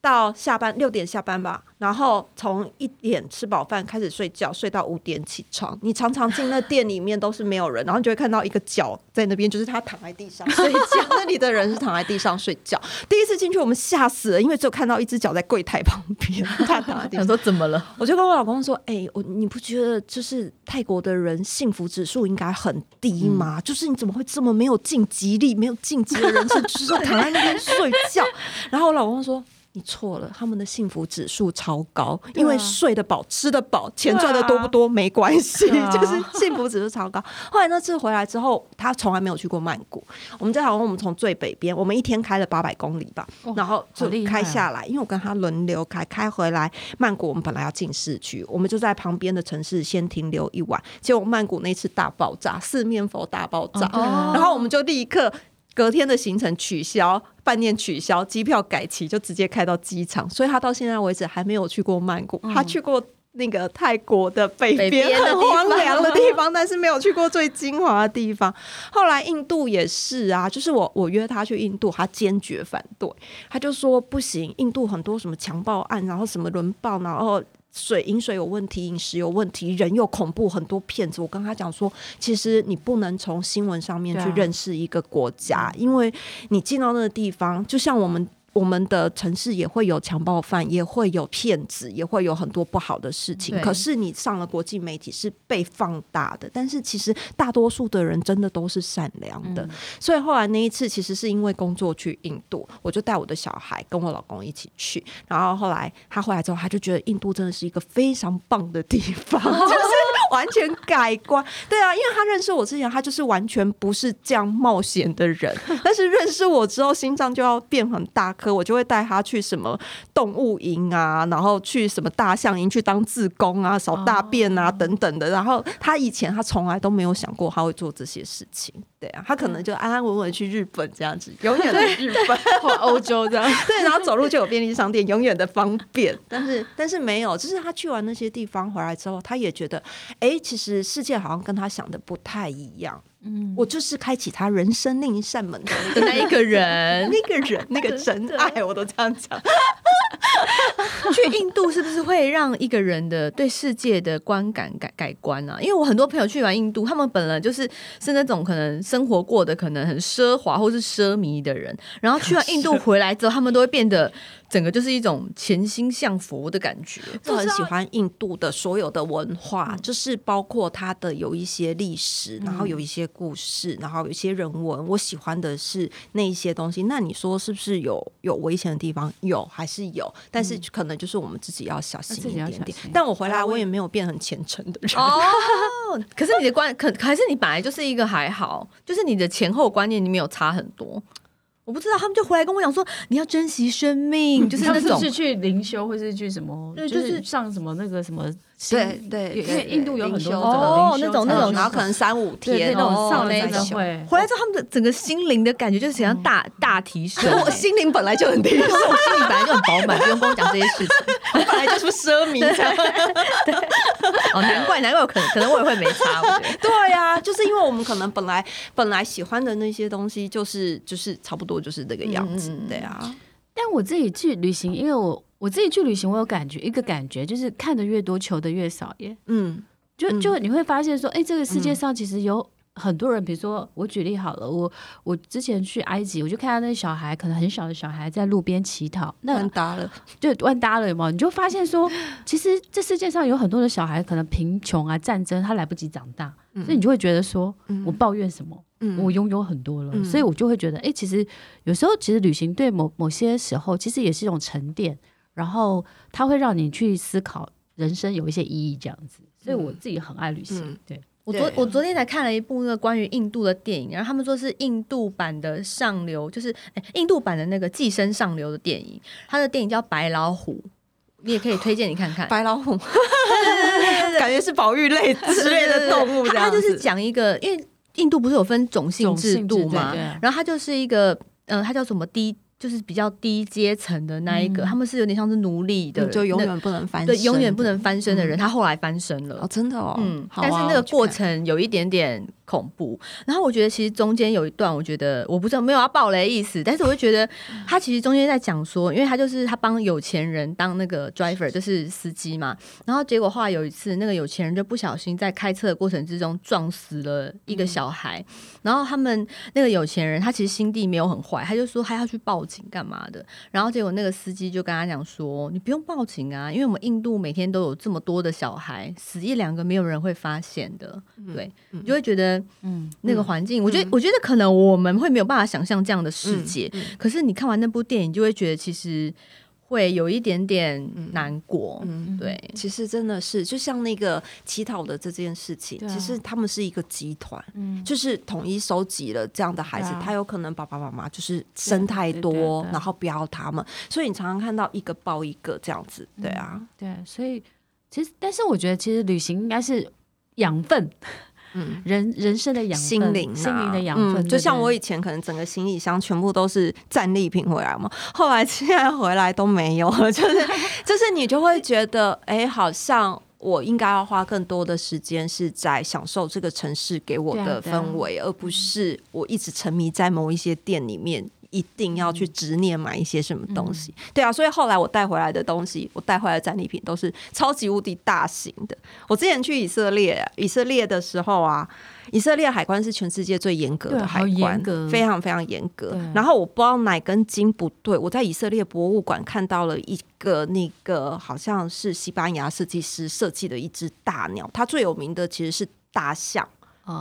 到下班六点下班吧，然后从一点吃饱饭开始睡觉，睡到五点起床。你常常进那店里面都是没有人，然后你就会看到一个脚在那边，就是他躺在地上 [LAUGHS] 睡觉。那里的人是躺在地上睡觉。第一次进去我们吓死了，因为只有看到一只脚在柜台旁边。[LAUGHS] 他躺在地上，
说怎么了？
我就跟我老公说：“哎、欸，我你不觉得就是泰国的人幸福指数应该很低吗？嗯、就是你怎么会这么没有晋级力，没有晋级的人生，就是躺在那边睡觉？” [LAUGHS] 然后我老公说。你错了，他们的幸福指数超高，因为睡得饱、吃得饱，钱赚得多不多没关系，啊、[LAUGHS] 就是幸福指数超高。后来那次回来之后，他从来没有去过曼谷。我们在好像我们从最北边，我们一天开了八百公里吧，哦、然后就开下来，因为我跟他轮流开，开回来曼谷。我们本来要进市区，我们就在旁边的城市先停留一晚。结果曼谷那次大爆炸，四面佛大爆炸，哦、然后我们就立刻。隔天的行程取消，饭店取消，机票改期，就直接开到机场。所以他到现在为止还没有去过曼谷，嗯、他去过那个泰国的北边很荒凉的地方，但是没有去过最精华的地方。后来印度也是啊，就是我我约他去印度，他坚决反对，他就说不行，印度很多什么强暴案，然后什么轮暴，然后。水饮水有问题，饮食有问题，人又恐怖，很多骗子。我跟他讲说，其实你不能从新闻上面去认识一个国家，啊、因为你进到那个地方，就像我们。我们的城市也会有强暴犯，也会有骗子，也会有很多不好的事情。对可是你上了国际媒体是被放大的，但是其实大多数的人真的都是善良的。嗯、所以后来那一次，其实是因为工作去印度，我就带我的小孩跟我老公一起去。然后后来他回来之后，他就觉得印度真的是一个非常棒的地方，[LAUGHS] [LAUGHS] 就是完全改观。对啊，因为他认识我之前，他就是完全不是这样冒险的人，[LAUGHS] 但是认识我之后，心脏就要变很大颗。我就会带他去什么动物营啊，然后去什么大象营去当志工啊，扫大便啊等等的。然后他以前他从来都没有想过他会做这些事情，对啊，他可能就安安稳稳去日本这样子，永远的日本 [LAUGHS] 或欧洲这样。[LAUGHS] 对，然后走路就有便利商店，永远的方便。但是 [LAUGHS] 但是没有，就是他去完那些地方回来之后，他也觉得，哎，其实世界好像跟他想的不太一样。嗯，我就是开启他人生另一扇门的 [LAUGHS] 那一个人，那个人，[LAUGHS] 那个真爱，我都这样讲。[LAUGHS]
去印度是不是会让一个人的对世界的观感改改观啊？因为我很多朋友去完印度，他们本来就是是那种可能生活过得可能很奢华或是奢靡的人，然后去完印度回来之后，他们都会变得。整个就是一种潜心向佛的感觉，
我很喜欢印度的所有的文化，嗯、就是包括它的有一些历史，然后有一些故事，然后有一些人文。我喜欢的是那一些东西。那你说是不是有有危险的地方？有还是有？但是可能就是我们自己要小心一点点。但我回来我也没有变很虔诚的人哦。[LAUGHS]
可是你的观可还是你本来就是一个还好，就是你的前后观念你没有差很多。我不知道，他们就回来跟我讲说，你要珍惜生命，[LAUGHS] 就是那种
是去灵修，或是去什么，就是上什么那个什么。
对对，因为
印度有很多
哦，那种那种，
然后可能三五天
那种上那种
会回来之后，他们的整个心灵的感觉就是想要大大提升。
我心灵本来就很提升，[LAUGHS] 我
心灵本来就很饱满，不用跟我讲这些事情，[LAUGHS]
我本来就是奢靡。
对，哦，难怪难怪，可能可能我也会没差。[LAUGHS]
对呀，就是因为我们可能本来本来喜欢的那些东西，就是就是差不多就是这个样子。对啊，
但我自己去旅行，因为我。我自己去旅行，我有感觉，一个感觉就是看的越多，求的越少耶。嗯，就就你会发现说，哎、欸，这个世界上其实有很多人，比如说我举例好了，我我之前去埃及，我就看到那小孩，可能很小的小孩在路边乞讨，那
完搭了，
就完搭了嘛。你就发现说，[LAUGHS] 其实这世界上有很多的小孩，可能贫穷啊、战争，他来不及长大，嗯、所以你就会觉得说，我抱怨什么？嗯、我拥有很多了，嗯、所以我就会觉得，哎、欸，其实有时候其实旅行对某某些时候，其实也是一种沉淀。然后它会让你去思考人生有一些意义这样子。所以我自己很爱旅行。
嗯、
对
我昨我昨天才看了一部那个关于印度的电影，然后他们说是印度版的上流，就是哎，印度版的那个寄生上流的电影。他的电影叫《白老虎》，你也可以推荐你看看。
白老虎，感觉是保育类之类的动物这样子。
他就是讲一个，因为印度不是有分种姓制度嘛，然后他就是一个，嗯、呃，他叫什么低。就是比较低阶层的那一个，嗯、他们是有点像是奴隶的，
就永远不能翻身，
对，永远不能翻身的人，嗯、他后来翻身了，
哦，真的哦，
嗯，
啊、
但是那个过程有一点点恐怖。然后我觉得其实中间有一段，我觉得我不知道没有要爆雷的意思，但是我就觉得他其实中间在讲说，因为他就是他帮有钱人当那个 driver，就是司机嘛。然后结果后来有一次，那个有钱人就不小心在开车的过程之中撞死了一个小孩。嗯、然后他们那个有钱人他其实心地没有很坏，他就说他要去报。警干嘛的？然后结果那个司机就跟他讲说：“你不用报警啊，因为我们印度每天都有这么多的小孩，死一两个没有人会发现的。嗯”对，你就会觉得，嗯，那个环境，嗯、我觉得，我觉得可能我们会没有办法想象这样的世界。可是你看完那部电影，就会觉得其实。会有一点点难过，嗯，对，
其实真的是，就像那个乞讨的这件事情，啊、其实他们是一个集团，嗯，就是统一收集了这样的孩子，啊、他有可能爸爸妈妈就是生太多，然后不要他们，所以你常常看到一个抱一个这样子，对啊，
嗯、对，所以其实，但是我觉得，其实旅行应该是养分。嗯，人人生的养分，
心灵、啊、
心灵的养分，
嗯，就像我以前可能整个行李箱全部都是战利品回来嘛，[LAUGHS] 后来现在回来都没有了，[LAUGHS] 就是 [LAUGHS] 就是你就会觉得，哎、欸，好像我应该要花更多的时间是在享受这个城市给我的氛围，而不是我一直沉迷在某一些店里面。一定要去执念买一些什么东西，嗯、对啊，所以后来我带回来的东西，我带回来的战利品都是超级无敌大型的。我之前去以色列，以色列的时候啊，以色列海关是全世界最严格的海关，非常非常严格。然后我不知道哪根筋不对，我在以色列博物馆看到了一个那个好像是西班牙设计师设计的一只大鸟，它最有名的其实是大象。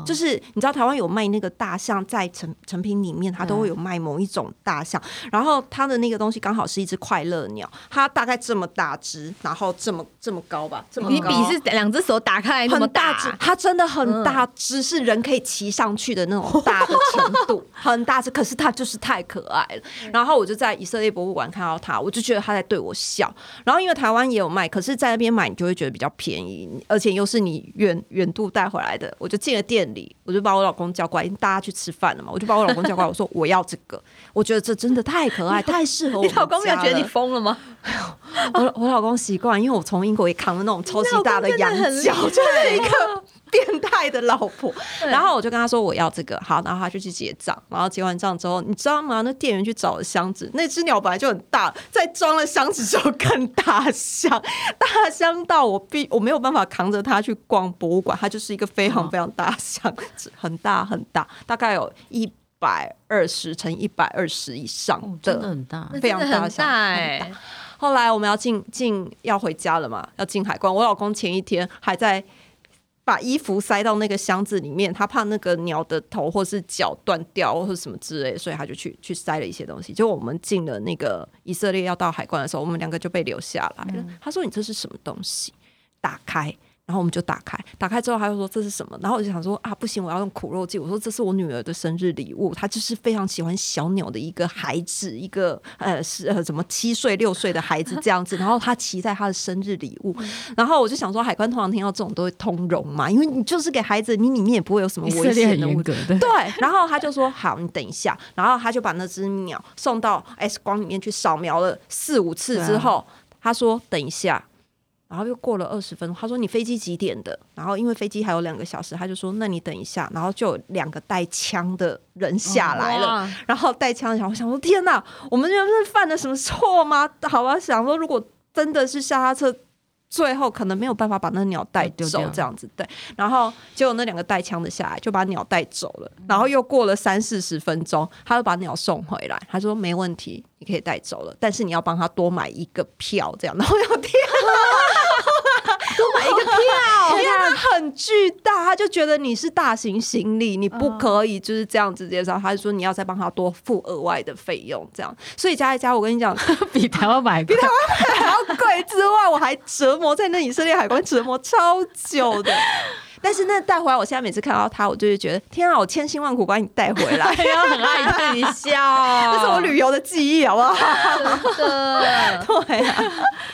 就是你知道台湾有卖那个大象，在成成品里面，它都会有卖某一种大象，然后它的那个东西刚好是一只快乐鸟，它大概这么大只，然后这么这么高吧，这么高。
你比是两只手打开那么大只，
它真的很大只，是人可以骑上去的那种大的程度，[LAUGHS] 很大只。可是它就是太可爱了。然后我就在以色列博物馆看到它，我就觉得它在对我笑。然后因为台湾也有卖，可是在那边买你就会觉得比较便宜，而且又是你远远度带回来的，我就进了店。店里，我就把我老公叫过来，因为大家去吃饭了嘛，我就把我老公叫过来，[LAUGHS] 我说我要这个，我觉得这真的太可爱，[LAUGHS] 太适合我。你
老公没有觉得你疯了吗？[LAUGHS]
我我老公习惯，因为我从英国也扛了那种超级大的羊角，就是一个 [LAUGHS] 变态的老婆。然后我就跟他说我要这个，好，然后他就去结账，然后结完账之后，你知道吗？那店员去找了箱子，那只鸟本来就很大，在装了箱子之后更大箱，[LAUGHS] 大箱到我必我没有办法扛着它去逛博物馆，它就是一个非常非常大箱子，很大很大，大概有一百二十乘一百二十以上的，
真的很大，
非常大箱，
哎。
后来我们要进进要回家了嘛，要进海关。我老公前一天还在把衣服塞到那个箱子里面，他怕那个鸟的头或是脚断掉或者什么之类，所以他就去去塞了一些东西。就我们进了那个以色列要到海关的时候，我们两个就被留下来了。嗯、他说：“你这是什么东西？”打开。然后我们就打开，打开之后他就说，这是什么？然后我就想说啊，不行，我要用苦肉计。我说，这是我女儿的生日礼物，她就是非常喜欢小鸟的一个孩子，一个 [LAUGHS] 呃是呃什么七岁六岁的孩子这样子。然后她期待她的生日礼物，然后我就想说，海关通常听到这种都会通融嘛，因为你就是给孩子，你里面也不会有什么危险的物。对。然后他就说好，你等一下。然后他就把那只鸟送到 X 光里面去扫描了四五次之后，他说等一下。然后又过了二十分钟，他说：“你飞机几点的？”然后因为飞机还有两个小时，他就说：“那你等一下。”然后就有两个带枪的人下来了。哦、然后带枪的小，我想说：“天哪，我们这是犯了什么错吗？”好吧，想说如果真的是下车，最后可能没有办法把那鸟带走，这样子对。然后结果那两个带枪的下来，就把鸟带走了。然后又过了三四十分钟，他又把鸟送回来。他说：“没问题，你可以带走了，但是你要帮他多买一个票，这样。”然后又天。[LAUGHS]
多买一个票，
因为它很巨大，他就觉得你是大型行李，你不可以就是这样子介绍，他就说你要再帮他多付额外的费用，这样。所以加一加，我跟你讲，[LAUGHS]
比台湾买，
比台湾买还要贵之外，我还折磨在那以色列海关折磨超久的。[LAUGHS] 但是那带回来，我现在每次看到他，我就会觉得天啊，我千辛万苦把你带回
来，[LAUGHS] 要很爱看你笑，
这是我旅游的记忆，好不好？
真的，[LAUGHS]
对啊，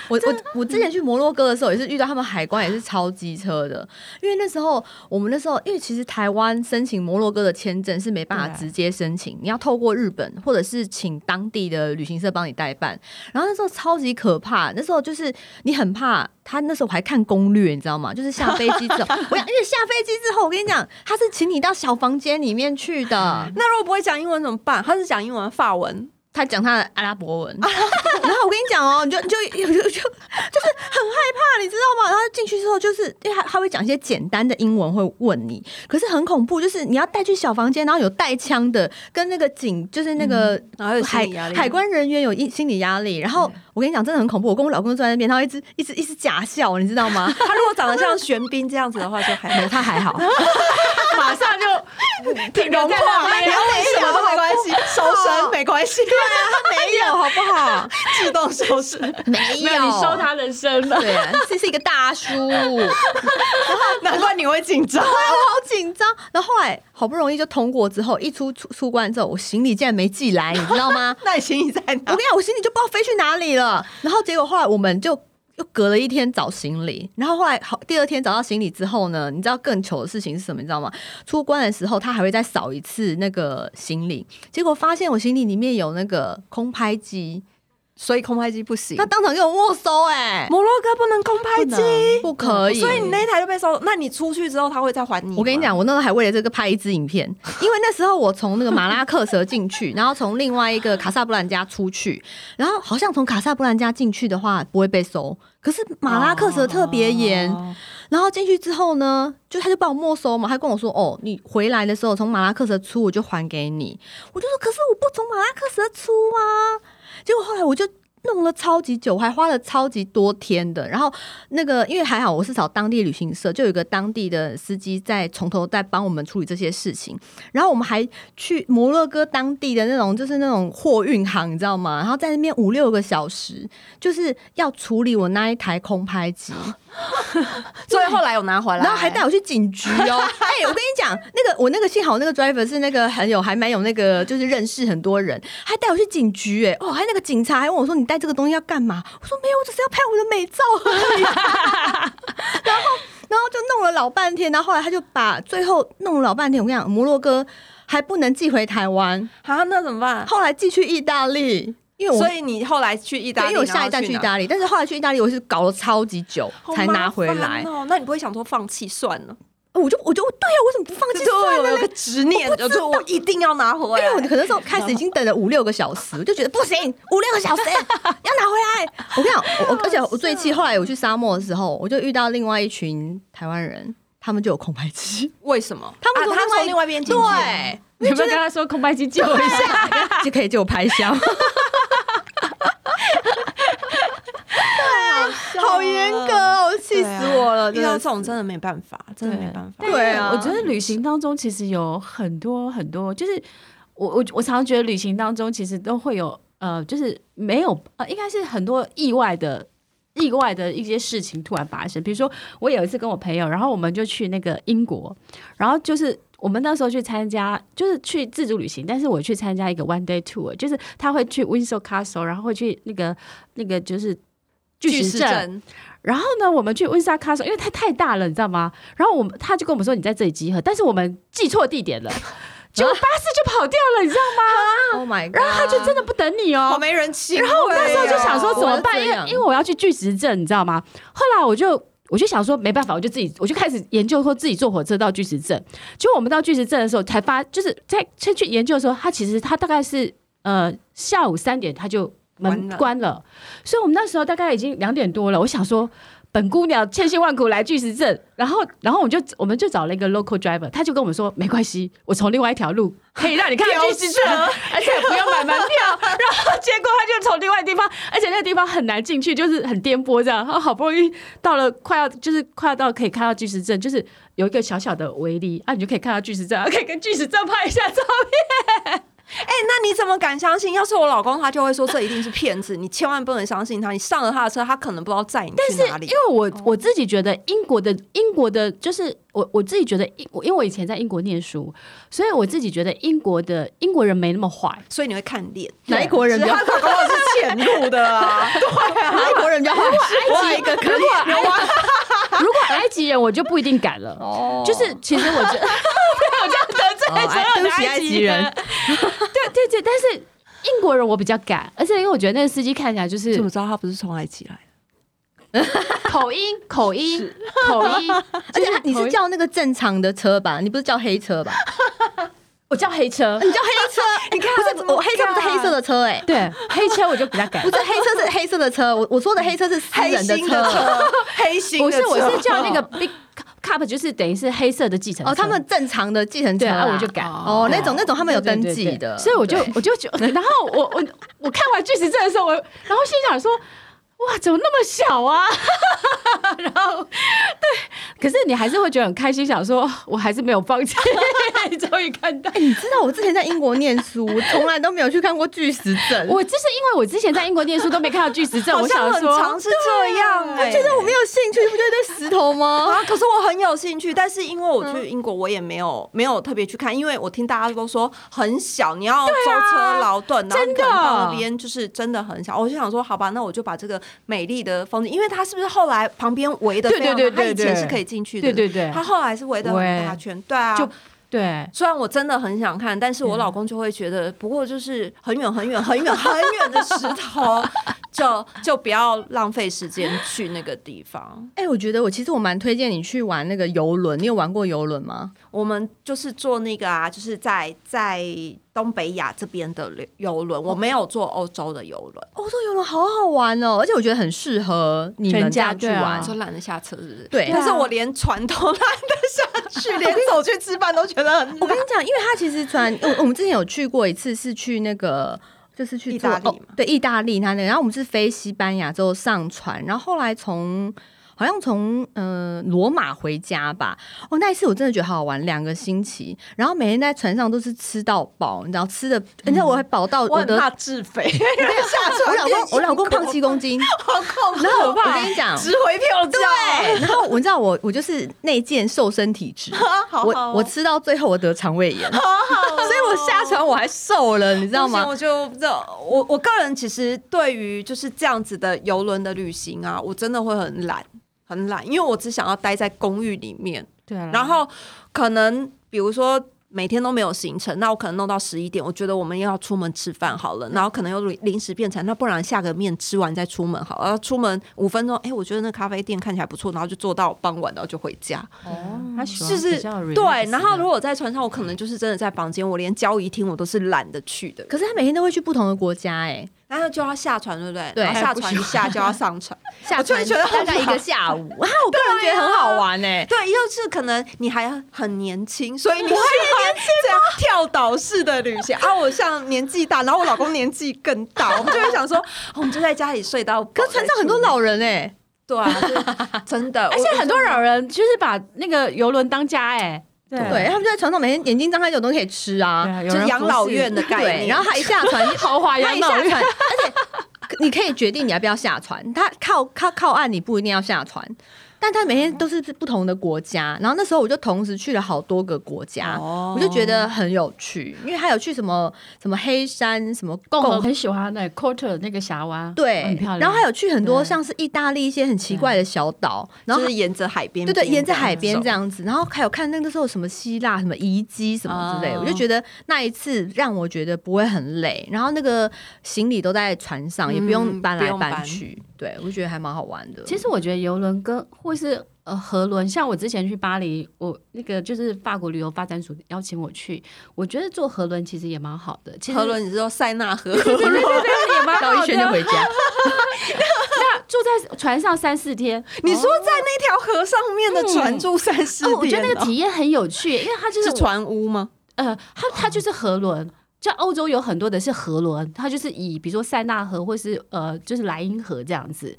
我我我之前去摩洛哥的时候，也是遇到他们海关也是超机车的，因为那时候我们那时候，因为其实台湾申请摩洛哥的签证是没办法直接申请，你要透过日本或者是请当地的旅行社帮你代办，然后那时候超级可怕，那时候就是你很怕。他那时候还看攻略，你知道吗？就是下飞机之后，[LAUGHS] 我想，因为下飞机之后，我跟你讲，他是请你到小房间里面去的。[LAUGHS]
那如果不会讲英文怎么办？他是讲英文、法文。
他讲他的阿拉伯文，然后我跟你讲哦，你就就就就就是很害怕，你知道吗？然后进去之后，就是因为他他会讲一些简单的英文会问你，可是很恐怖，就是你要带去小房间，然后有带枪的，跟那个警，就是那个海海关人员有一心理压力。然后我跟你讲，真的很恐怖。我跟我老公坐在那边，他一直一直一直假笑，你知道吗？[LAUGHS]
他如果长得像玄彬这样子的话，就还
他还好，[LAUGHS]
马上就 [LAUGHS]
挺融化，你要问什么都没关系，收身没关系。
对啊，他没有，好不好？
自动收拾，
没有，
你收他人生了。
对啊，这是一个大叔，然 [LAUGHS] 后
难怪你会紧张，[LAUGHS]
我好紧张。然后后来好不容易就通过之后，一出出出关之后，我行李竟然没寄来，你知道吗？[LAUGHS]
那你行李在哪？
我跟你讲，我行李就不知道飞去哪里了。然后结果后来我们就。又隔了一天找行李，然后后来好第二天找到行李之后呢，你知道更糗的事情是什么？你知道吗？出关的时候他还会再扫一次那个行李，结果发现我行李里面有那个空拍机。
所以空拍机不行，
他当场给我没收哎、欸！
摩洛哥不能空拍机，
不可以。
所以你那一台就被收。那你出去之后，他会再还你？
我跟你讲，我那时候还为了这个拍一支影片，因为那时候我从那个马拉克蛇进去，然后从另外一个卡萨布兰加出去，然后好像从卡萨布兰加进去的话不会被收，可是马拉克蛇特别严。哦、然后进去之后呢，就他就把我没收嘛，他跟我说：“哦，你回来的时候从马拉克蛇出，我就还给你。”我就说：“可是我不从马拉克蛇出啊。”结果后来我就弄了超级久，还花了超级多天的。然后那个因为还好我是找当地旅行社，就有一个当地的司机在从头再帮我们处理这些事情。然后我们还去摩洛哥当地的那种就是那种货运行，你知道吗？然后在那边五六个小时，就是要处理我那一台空拍机。[LAUGHS] [LAUGHS]
所以后来有拿回来，
然后还带我去警局哦。[LAUGHS] 哎、欸，我跟你讲，那个我那个幸好那个 driver 是那个很有还蛮有那个就是认识很多人，还带我去警局。哎，哦，还那个警察还问我说：“你带这个东西要干嘛？”我说：“没有，我只是要拍我的美照而已。[LAUGHS] ”然后，然后就弄了老半天，然后后来他就把最后弄了老半天。我跟你讲，摩洛哥还不能寄回台湾
啊，那怎么办？
后来寄去意大利。因为
所以你后来去意大利，
因为我下一站去意大利，但是后来去意大利，我是搞了超级久才拿回来。
哦，那你不会想说放弃算了？
我就我就对呀，为什么不放弃算了？
有个执念，就说我一定要拿回来。
因为我可能时候开始已经等了五六个小时，我就觉得不行，五六个小时 [LAUGHS] 要拿回来。[LAUGHS] 我跟你讲，我而且我最气，后来我去沙漠的时候，我就遇到另外一群台湾人，他们就有空白期。
为什么？
他们
从另外一边进去。
对，
你有没有跟他说空白机借我一下，[LAUGHS]
就可以借我拍箱？好严格哦，气死我了！遇到
这种真的没办法，真的没办法。
对啊，我觉得旅行当中其实有很多很多，就是我我我常常觉得旅行当中其实都会有呃，就是没有呃，应该是很多意外的意外的一些事情突然发生。比如说，我有一次跟我朋友，然后我们就去那个英国，然后就是我们那时候去参加，就是去自助旅行，但是我去参加一个 one day tour，就是他会去 Windsor Castle，然后会去那个那个就是。巨石阵，然后呢，我们去温莎卡索，因为它太大了，你知道吗？然后我们他就跟我们说，你在这里集合，但是我们记错地点了，[LAUGHS] 结果巴士就跑掉了，你知道吗
？Oh my god！
然后他就真的不等你哦，
好没人气。
然后我那时候就想说怎么办？因为因为我要去巨石阵，你知道吗？后来我就我就想说没办法，我就自己我就开始研究说自己坐火车到巨石阵。结果我们到巨石阵的时候，才发就是在先去研究的时候，他其实他大概是呃下午三点他就。门关了，所以我们那时候大概已经两点多了。我想说，本姑娘千辛万苦来巨石镇，然后，然后我们就我们就找了一个 local driver，他就跟我们说，没关系，我从另外一条路 [LAUGHS] 可以让你看到巨石镇，而且不用买门票。然后结果他就从另外地方，而且那个地方很难进去，就是很颠簸这样。然后好不容易到了快要就是快要到可以看到巨石镇，就是有一个小小的威力啊，你就可以看到巨石镇，可以跟巨石镇拍一下照片。[LAUGHS]
哎、欸，那你怎么敢相信？要是我老公，他就会说这一定是骗子，你千万不能相信他。你上了他的车，他可能不知道载你去哪里。
因为我我自己觉得英国的英国的，就是我我自己觉得英，因为我以前在英国念书，所以我自己觉得英国的英国人没那么坏，
所以你会看脸。
哪一国人比较？[LAUGHS] 他
搞不好是潜入的啊。[LAUGHS] 对啊，
哪一国人比较坏？
我埃及一个可以。如果埃及人，我就不一定敢了。哦，就是其实我觉得。
对不起，埃及人。
对对对，但是英国人我比较敢，而且因为我觉得那个司机看起来就是
怎么知道他不是从埃及来的？
口音，口音，口音。[LAUGHS]
而且你是叫那个正常的车吧？你不是叫黑车吧？
我叫黑车，
你叫黑车？[LAUGHS] 你看，不是我黑车不是黑色的车哎，
对，黑车我就比较敢。[LAUGHS]
不是黑车是黑色的车，我我说的黑车是私人的车，
黑心。
不是，我是叫那个 Big。Cup 就是等于是黑色的继承
哦，他们正常的继承车
啊，我就改。
哦，那种那种他们有登记的，
所以我就我就觉，[LAUGHS] 然后我我我看完巨石阵的时候，我然后心想说。哇，怎么那么小啊？[LAUGHS] 然后，对，可是你还是会觉得很开心，想说我还是没有放弃，[LAUGHS] 终于看到。
欸，你知道我之前在英国念书，从来都没有去看过巨石阵。
我就是因为我之前在英国念书都没看到巨石阵，我想说
常是这样，欸。
我觉得我没有兴趣，你不觉得对石头吗？[LAUGHS]
啊，可是我很有兴趣，但是因为我去英国，我也没有没有特别去看，因为我听大家都说很小，你要舟车劳顿，然后你可能到那边就是真的很小。我就想说，好吧，那我就把这个。美丽的风景，因为它是不是后来旁边围的？对对对，它以前是可以进去的。
对对对，
它后来是围的很大圈。对啊，
就对。
虽然我真的很想看，但是我老公就会觉得，不过就是很远很远很远很远的石头，就就不要浪费时间去那个地方。[LAUGHS]
哎、欸，我觉得我其实我蛮推荐你去玩那个游轮。你有玩过游轮吗？
我们就是坐那个啊，就是在在。东北亚这边的游轮，我没有坐欧洲的游轮。
欧洲游轮好好玩哦，而且我觉得很适合你们家去玩。
就懒得下车，是不是？
对。
但是我连船都懒得下去，[LAUGHS] 连走去吃饭都觉得很。
我跟你讲，因为他其实船，我我们之前有去过一次，是去那个，就是去
意大利嘛。
对，意大利他那个，然后我们是飞西班牙之后上船，然后后来从。好像从呃罗马回家吧，哦，那一次我真的觉得好好玩，两个星期，然后每天在船上都是吃到饱，你知道吃的，你知道我还饱到我的
怕自肥，[LAUGHS]
我老公我老公胖七公斤，[LAUGHS]
好恐怖，
然后我跟你讲
值回票价，
对，然后我知道我我就是内建瘦身体质，[LAUGHS] 我我吃到最后我得肠胃炎，好好，所以我下船我还瘦了，你知道吗？
我就不知道，我我个人其实对于就是这样子的游轮的旅行啊，我真的会很懒。很懒，因为我只想要待在公寓里面。
对啦，
然后可能比如说每天都没有行程，那我可能弄到十一点，我觉得我们又要出门吃饭好了，然后可能又临时变成那不然下个面吃完再出门好了，然后出门五分钟，哎，我觉得那咖啡店看起来不错，然后就坐到傍晚，然后就回家。
哦，
就是对，然后如果在船上，我可能就是真的在房间，我连交谊厅我都是懒得去的。
可是他每天都会去不同的国家，哎。
然后就要下船，对不对？
对，
下船一下就要上船，[LAUGHS]
下船我就觉得大概一个下午。[LAUGHS] 哇，我个人觉得很好玩呢。
对，又是可能你还很年轻，所以你是年轻这样跳岛式的旅行啊。我像年纪大，然后我老公年纪更大，[LAUGHS] 我们就会想说，我们就在家里睡到。
可是船上很多老人哎，
对啊，真的，
而且很多老人就是把那个游轮当家哎。
对，他们就在船上，每天眼睛张开就有东西可以吃啊，
就是养老院的概念。
然后他一下船，[LAUGHS]
豪华养老院，
而且你可以决定你要不要下船。他靠靠靠岸，你不一定要下船。但他每天都是不同的国家，然后那时候我就同时去了好多个国家，我就觉得很有趣，因为他有去什么什么黑山什么共和，
很喜欢那 Quarter 那个峡湾，
对，很漂亮。然后还有去很多像是意大利一些很奇怪的小岛，然后
就是沿着海边，
对对，沿着海边这样子。然后还有看那个时候什么希腊什么遗迹什么之类，我就觉得那一次让我觉得不会很累。然后那个行李都在船上，也不用搬来搬去。对，我觉得还蛮好玩的。
其实我觉得游轮跟或是呃河轮，像我之前去巴黎，我那个就是法国旅游发展署邀请我去，我觉得坐河轮其实也蛮好的。其实
河轮，你知道塞纳河，
对对对，也蛮好的。
绕一圈就回家。[LAUGHS] [LAUGHS]
那住在船上三四天，[LAUGHS]
你说在那条河上面的船住三四天，
我觉得那个体验很有趣，因为它就是
船屋吗？
呃，它它就是河轮。像欧洲有很多的是河轮，它就是以比如说塞纳河或是呃就是莱茵河这样子。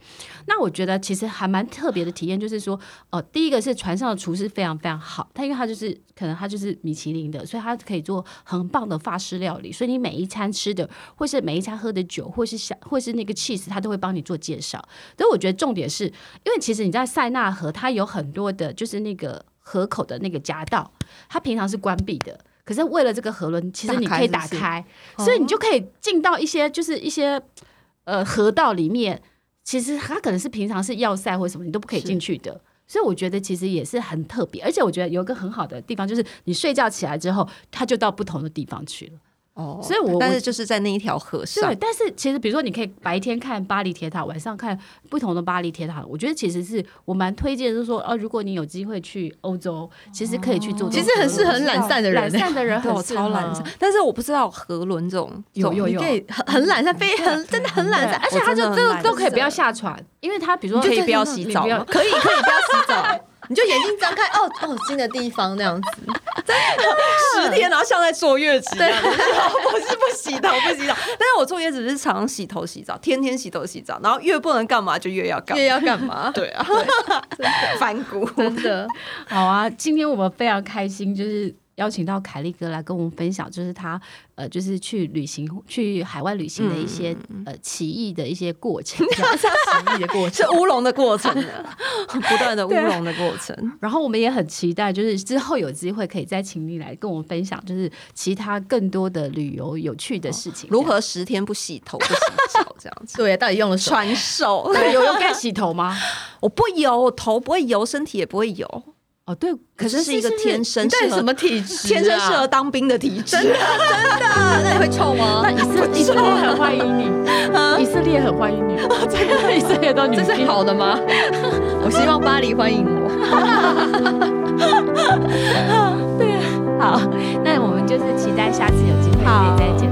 那我觉得其实还蛮特别的体验，就是说，呃，第一个是船上的厨师非常非常好，他因为他就是可能他就是米其林的，所以他可以做很棒的法式料理，所以你每一餐吃的或是每一餐喝的酒或是想或是那个 cheese，他都会帮你做介绍。所以我觉得重点是因为其实你在塞纳河，它有很多的就是那个河口的那个夹道，它平常是关闭的。可是为了这个河轮，其实你可以打开，打开是是，所以你就可以进到一些就是一些呃河道里面。其实它可能是平常是要塞或什么，你都不可以进去的。所以我觉得其实也是很特别，而且我觉得有一个很好的地方，就是你睡觉起来之后，它就到不同的地方去了。
哦，所以我但是就是在那一条河上。
对，但是其实比如说，你可以白天看巴黎铁塔，晚上看不同的巴黎铁塔。我觉得其实是我蛮推荐，就是说，哦，如果你有机会去欧洲，其实可以去做。
其实很适合懒散的人，
懒散的人 [LAUGHS] 很
超懒散。但是我不知道河轮这种
有有有，很很懒散，非很真的很懒散，而且他就都都可以不要下船，因为他比如说 [LAUGHS]
可以不要洗澡，
可以可以不要洗澡。你就眼睛张开，哦哦，新的地方那样子，
真 [LAUGHS] 的十天，然后像在坐月子一样。我是不洗头 [LAUGHS] 不洗澡，但是我坐月子是常常洗头洗澡，天天洗头洗澡，然后越不能干嘛就越要干，
越要干嘛。[LAUGHS]
对啊，反骨，
真的。
好啊，今天我们非常开心，就是。邀请到凯莉哥来跟我们分享，就是他呃，就是去旅行、去海外旅行的一些、嗯、呃奇异的一些过程，[LAUGHS] 奇
异的过程，[LAUGHS] 是乌龙的过程的，[LAUGHS] 不断的乌龙的过程。
然后我们也很期待，就是之后有机会可以再请你来跟我们分享，就是其他更多的旅游有趣的事情，
哦、如何十天不洗头不洗澡这样子？
对，到底用了
传授？
有用该洗头吗？
我不油，我头不会油，身体也不会油。
哦，对，
可是是一个天生
适合什么体质？
天生适合当兵的体质，
真的真的。那你会臭吗？
那以色以色列很欢迎你，以色列很欢迎你，真的以色列都女性，
这是好的吗？我希望巴黎欢迎我。[LAUGHS]
对，好，那我们就是期待下次有机会可以再见。